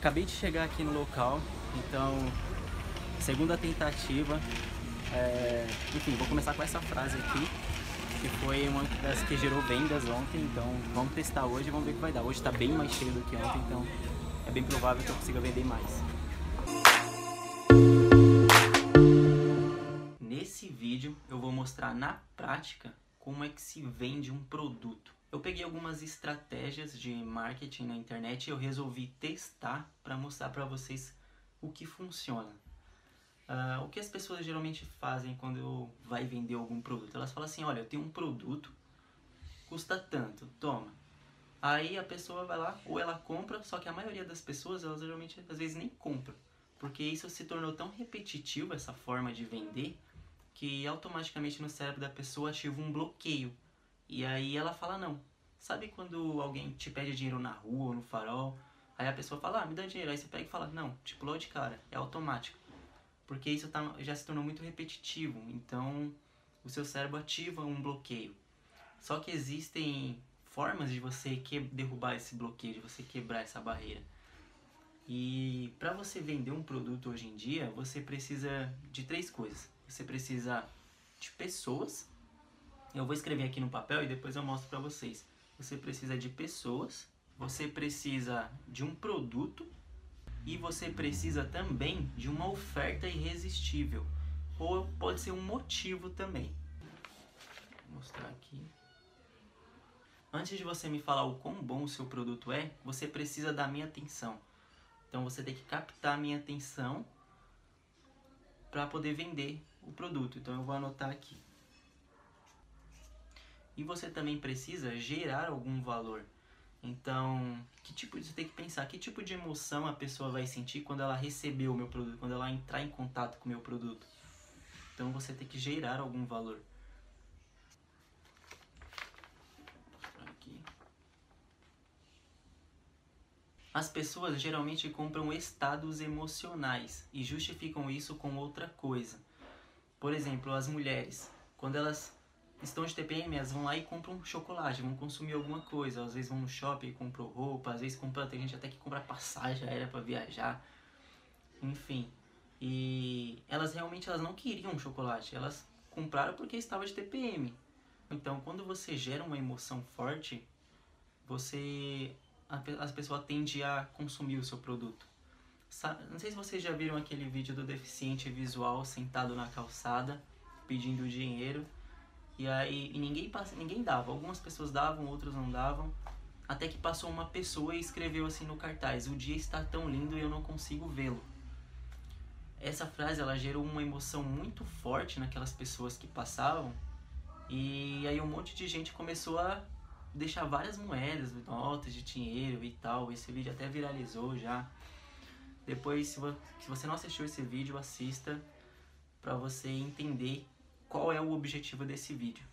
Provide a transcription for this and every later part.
Acabei de chegar aqui no local, então segunda tentativa. É... Enfim, vou começar com essa frase aqui, que foi uma das que gerou vendas ontem, então vamos testar hoje e vamos ver o que vai dar. Hoje está bem mais cheio do que ontem, então é bem provável que eu consiga vender mais. Nesse vídeo eu vou mostrar na prática como é que se vende um produto. Eu peguei algumas estratégias de marketing na internet e eu resolvi testar para mostrar para vocês o que funciona. Uh, o que as pessoas geralmente fazem quando vai vender algum produto? Elas falam assim, olha, eu tenho um produto, custa tanto, toma. Aí a pessoa vai lá, ou ela compra, só que a maioria das pessoas, elas geralmente às vezes nem compram. Porque isso se tornou tão repetitivo, essa forma de vender, que automaticamente no cérebro da pessoa ativa um bloqueio e aí ela fala não. Sabe quando alguém te pede dinheiro na rua ou no farol? Aí a pessoa fala, ah, me dá dinheiro. Aí você pega e fala, não, tipo, logo de cara, é automático. Porque isso tá, já se tornou muito repetitivo. Então, o seu cérebro ativa um bloqueio. Só que existem formas de você que, derrubar esse bloqueio, de você quebrar essa barreira. E para você vender um produto hoje em dia, você precisa de três coisas. Você precisa de pessoas eu vou escrever aqui no papel e depois eu mostro para vocês. Você precisa de pessoas, você precisa de um produto e você precisa também de uma oferta irresistível. Ou pode ser um motivo também. Vou mostrar aqui. Antes de você me falar o quão bom o seu produto é, você precisa da minha atenção. Então você tem que captar a minha atenção para poder vender o produto. Então eu vou anotar aqui e você também precisa gerar algum valor. Então, que tipo você tem que pensar que tipo de emoção a pessoa vai sentir quando ela receber o meu produto, quando ela entrar em contato com o meu produto. Então você tem que gerar algum valor. Aqui. As pessoas geralmente compram estados emocionais e justificam isso com outra coisa. Por exemplo, as mulheres, quando elas estão de TPM, elas vão lá e compram chocolate, vão consumir alguma coisa. Às vezes vão no shopping e compram roupa, às vezes compram, tem gente até que compra passagem aérea para viajar. Enfim. E elas realmente elas não queriam chocolate, elas compraram porque estava de TPM. Então, quando você gera uma emoção forte, você as pessoas tendem a consumir o seu produto. Não sei se vocês já viram aquele vídeo do deficiente visual sentado na calçada pedindo dinheiro e aí e ninguém, ninguém dava. Algumas pessoas davam, outras não davam. Até que passou uma pessoa e escreveu assim no cartaz: O dia está tão lindo e eu não consigo vê-lo. Essa frase ela gerou uma emoção muito forte naquelas pessoas que passavam. E aí um monte de gente começou a deixar várias moedas, notas de dinheiro e tal. Esse vídeo até viralizou já. Depois, se você não assistiu esse vídeo, assista para você entender qual é o objetivo desse vídeo.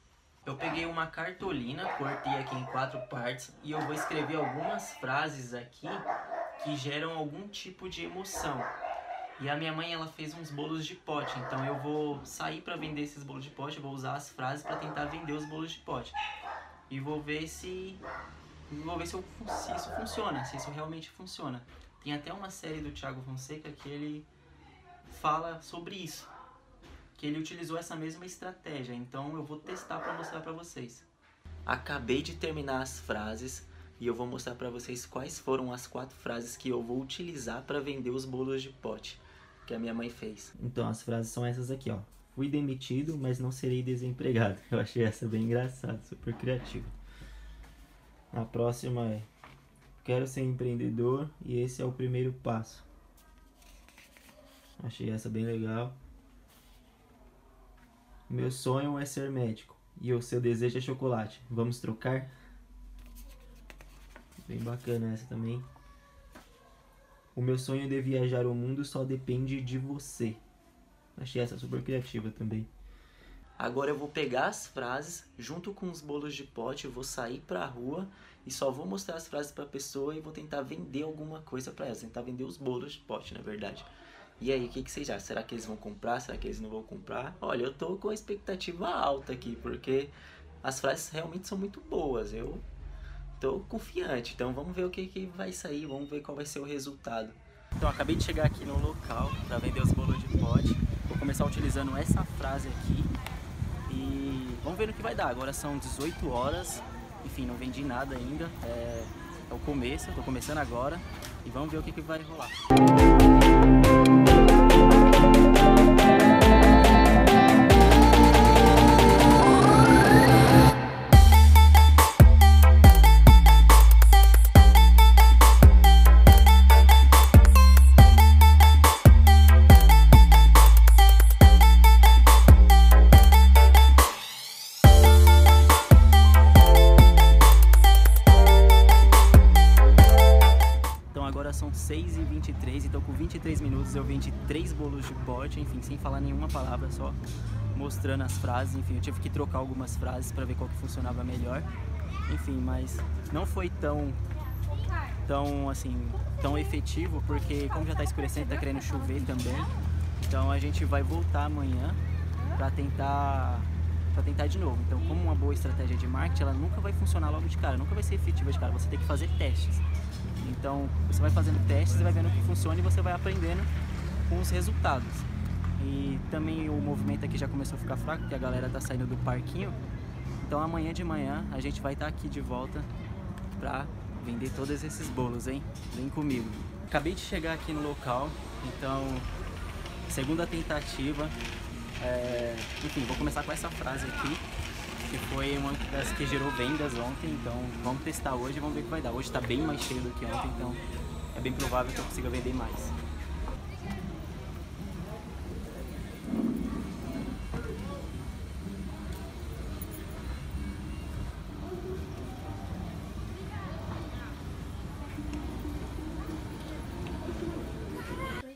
Eu peguei uma cartolina, cortei aqui em quatro partes e eu vou escrever algumas frases aqui que geram algum tipo de emoção. E a minha mãe ela fez uns bolos de pote, então eu vou sair para vender esses bolos de pote, vou usar as frases para tentar vender os bolos de pote. E vou ver se vou ver se, eu, se isso funciona, se isso realmente funciona. Tem até uma série do Thiago Fonseca que ele fala sobre isso que ele utilizou essa mesma estratégia. Então eu vou testar para mostrar para vocês. Acabei de terminar as frases e eu vou mostrar para vocês quais foram as quatro frases que eu vou utilizar para vender os bolos de pote que a minha mãe fez. Então as frases são essas aqui, ó. Fui demitido, mas não serei desempregado. Eu achei essa bem engraçada, super criativa. A próxima é: Quero ser empreendedor e esse é o primeiro passo. Achei essa bem legal. Meu sonho é ser médico e o seu desejo é chocolate. Vamos trocar? Bem bacana essa também. O meu sonho de viajar o mundo só depende de você. Achei essa super criativa também. Agora eu vou pegar as frases junto com os bolos de pote, eu vou sair pra rua e só vou mostrar as frases pra pessoa e vou tentar vender alguma coisa pra ela, tentar vender os bolos de pote, na verdade. E aí, o que, que vocês acham? Será que eles vão comprar? Será que eles não vão comprar? Olha, eu tô com a expectativa alta aqui, porque as frases realmente são muito boas. Eu tô confiante. Então vamos ver o que, que vai sair, vamos ver qual vai ser o resultado. Então acabei de chegar aqui no local para vender os bolos de pote. Vou começar utilizando essa frase aqui e vamos ver no que vai dar. Agora são 18 horas, enfim, não vendi nada ainda. É, é o começo, tô começando agora e vamos ver o que, que vai rolar. são 23 então com 23 minutos eu vendi três bolos de pote, enfim, sem falar nenhuma palavra, só mostrando as frases, enfim, eu tive que trocar algumas frases para ver qual que funcionava melhor, enfim, mas não foi tão, tão, assim, tão efetivo, porque como já tá escurecendo, tá querendo chover também, então a gente vai voltar amanhã para tentar para tentar de novo. Então, como uma boa estratégia de marketing, ela nunca vai funcionar logo de cara, nunca vai ser efetiva de cara. Você tem que fazer testes. Então, você vai fazendo testes, vai vendo o que funciona e você vai aprendendo com os resultados. E também o movimento aqui já começou a ficar fraco, porque a galera tá saindo do parquinho. Então, amanhã de manhã a gente vai estar tá aqui de volta pra vender todos esses bolos, hein? Vem comigo. Acabei de chegar aqui no local, então, segunda tentativa. É... Enfim, vou começar com essa frase aqui que foi uma das que gerou vendas ontem, então vamos testar hoje e vamos ver o que vai dar. Hoje está bem mais cheio do que ontem, então é bem provável que eu consiga vender mais.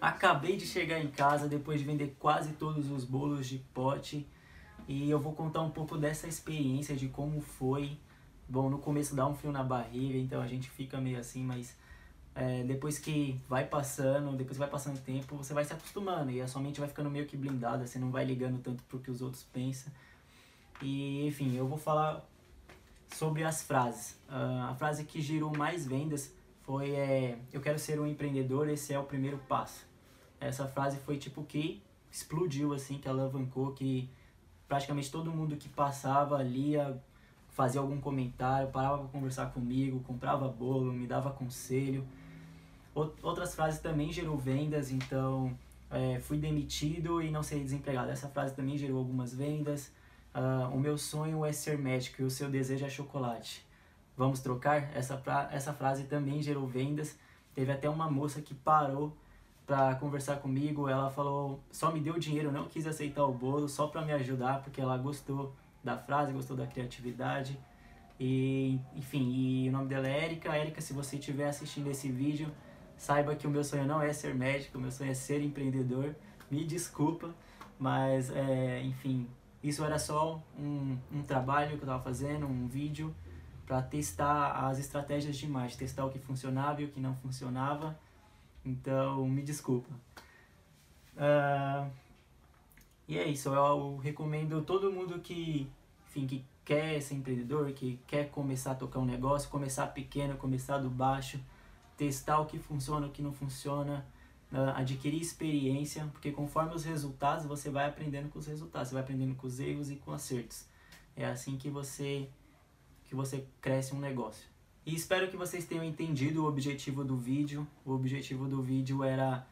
Acabei de chegar em casa depois de vender quase todos os bolos de pote e eu vou contar um pouco dessa experiência, de como foi. Bom, no começo dá um frio na barriga, então a gente fica meio assim, mas é, depois que vai passando, depois que vai passando o tempo, você vai se acostumando e a sua mente vai ficando meio que blindada, você não vai ligando tanto pro que os outros pensam. E enfim, eu vou falar sobre as frases. Uh, a frase que gerou mais vendas foi é, eu quero ser um empreendedor, esse é o primeiro passo. Essa frase foi tipo que explodiu assim, que alavancou, que praticamente todo mundo que passava lia, fazia algum comentário, parava para conversar comigo, comprava bolo, me dava conselho. Outras frases também gerou vendas, então é, fui demitido e não serei desempregado. Essa frase também gerou algumas vendas. Uh, o meu sonho é ser médico e o seu desejo é chocolate. Vamos trocar? Essa, essa frase também gerou vendas. Teve até uma moça que parou para conversar comigo. Ela falou, só me deu dinheiro, não quis aceitar o bolo, só para me ajudar, porque ela gostou da frase, gostou da criatividade. E, enfim, e o nome dela é Erika. Erika, se você estiver assistindo esse vídeo, saiba que o meu sonho não é ser médico, o meu sonho é ser empreendedor. Me desculpa, mas, é, enfim, isso era só um, um trabalho que eu estava fazendo, um vídeo para testar as estratégias de marketing, testar o que funcionava e o que não funcionava então, me desculpa. Uh, e é isso, eu recomendo todo mundo que, enfim, que quer ser empreendedor, que quer começar a tocar um negócio, começar pequeno, começar do baixo, testar o que funciona, o que não funciona, uh, adquirir experiência, porque conforme os resultados, você vai aprendendo com os resultados, você vai aprendendo com os erros e com acertos. É assim que você que você cresce um negócio. E espero que vocês tenham entendido o objetivo do vídeo. O objetivo do vídeo era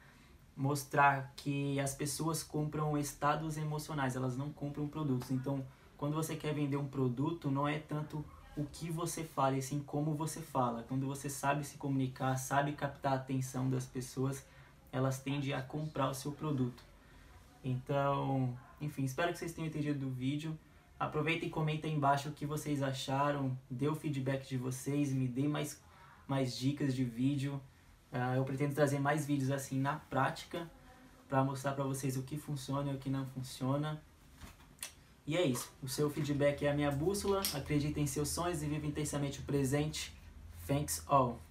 mostrar que as pessoas compram estados emocionais, elas não compram produtos. Então, quando você quer vender um produto, não é tanto o que você fala, e sim como você fala. Quando você sabe se comunicar, sabe captar a atenção das pessoas, elas tendem a comprar o seu produto. Então, enfim, espero que vocês tenham entendido do vídeo. Aproveita e comenta aí embaixo o que vocês acharam, dê o feedback de vocês, me dê mais, mais dicas de vídeo. Uh, eu pretendo trazer mais vídeos assim na prática para mostrar para vocês o que funciona e o que não funciona. E é isso. O seu feedback é a minha bússola. Acredite em seus sonhos e viva intensamente o presente. Thanks all.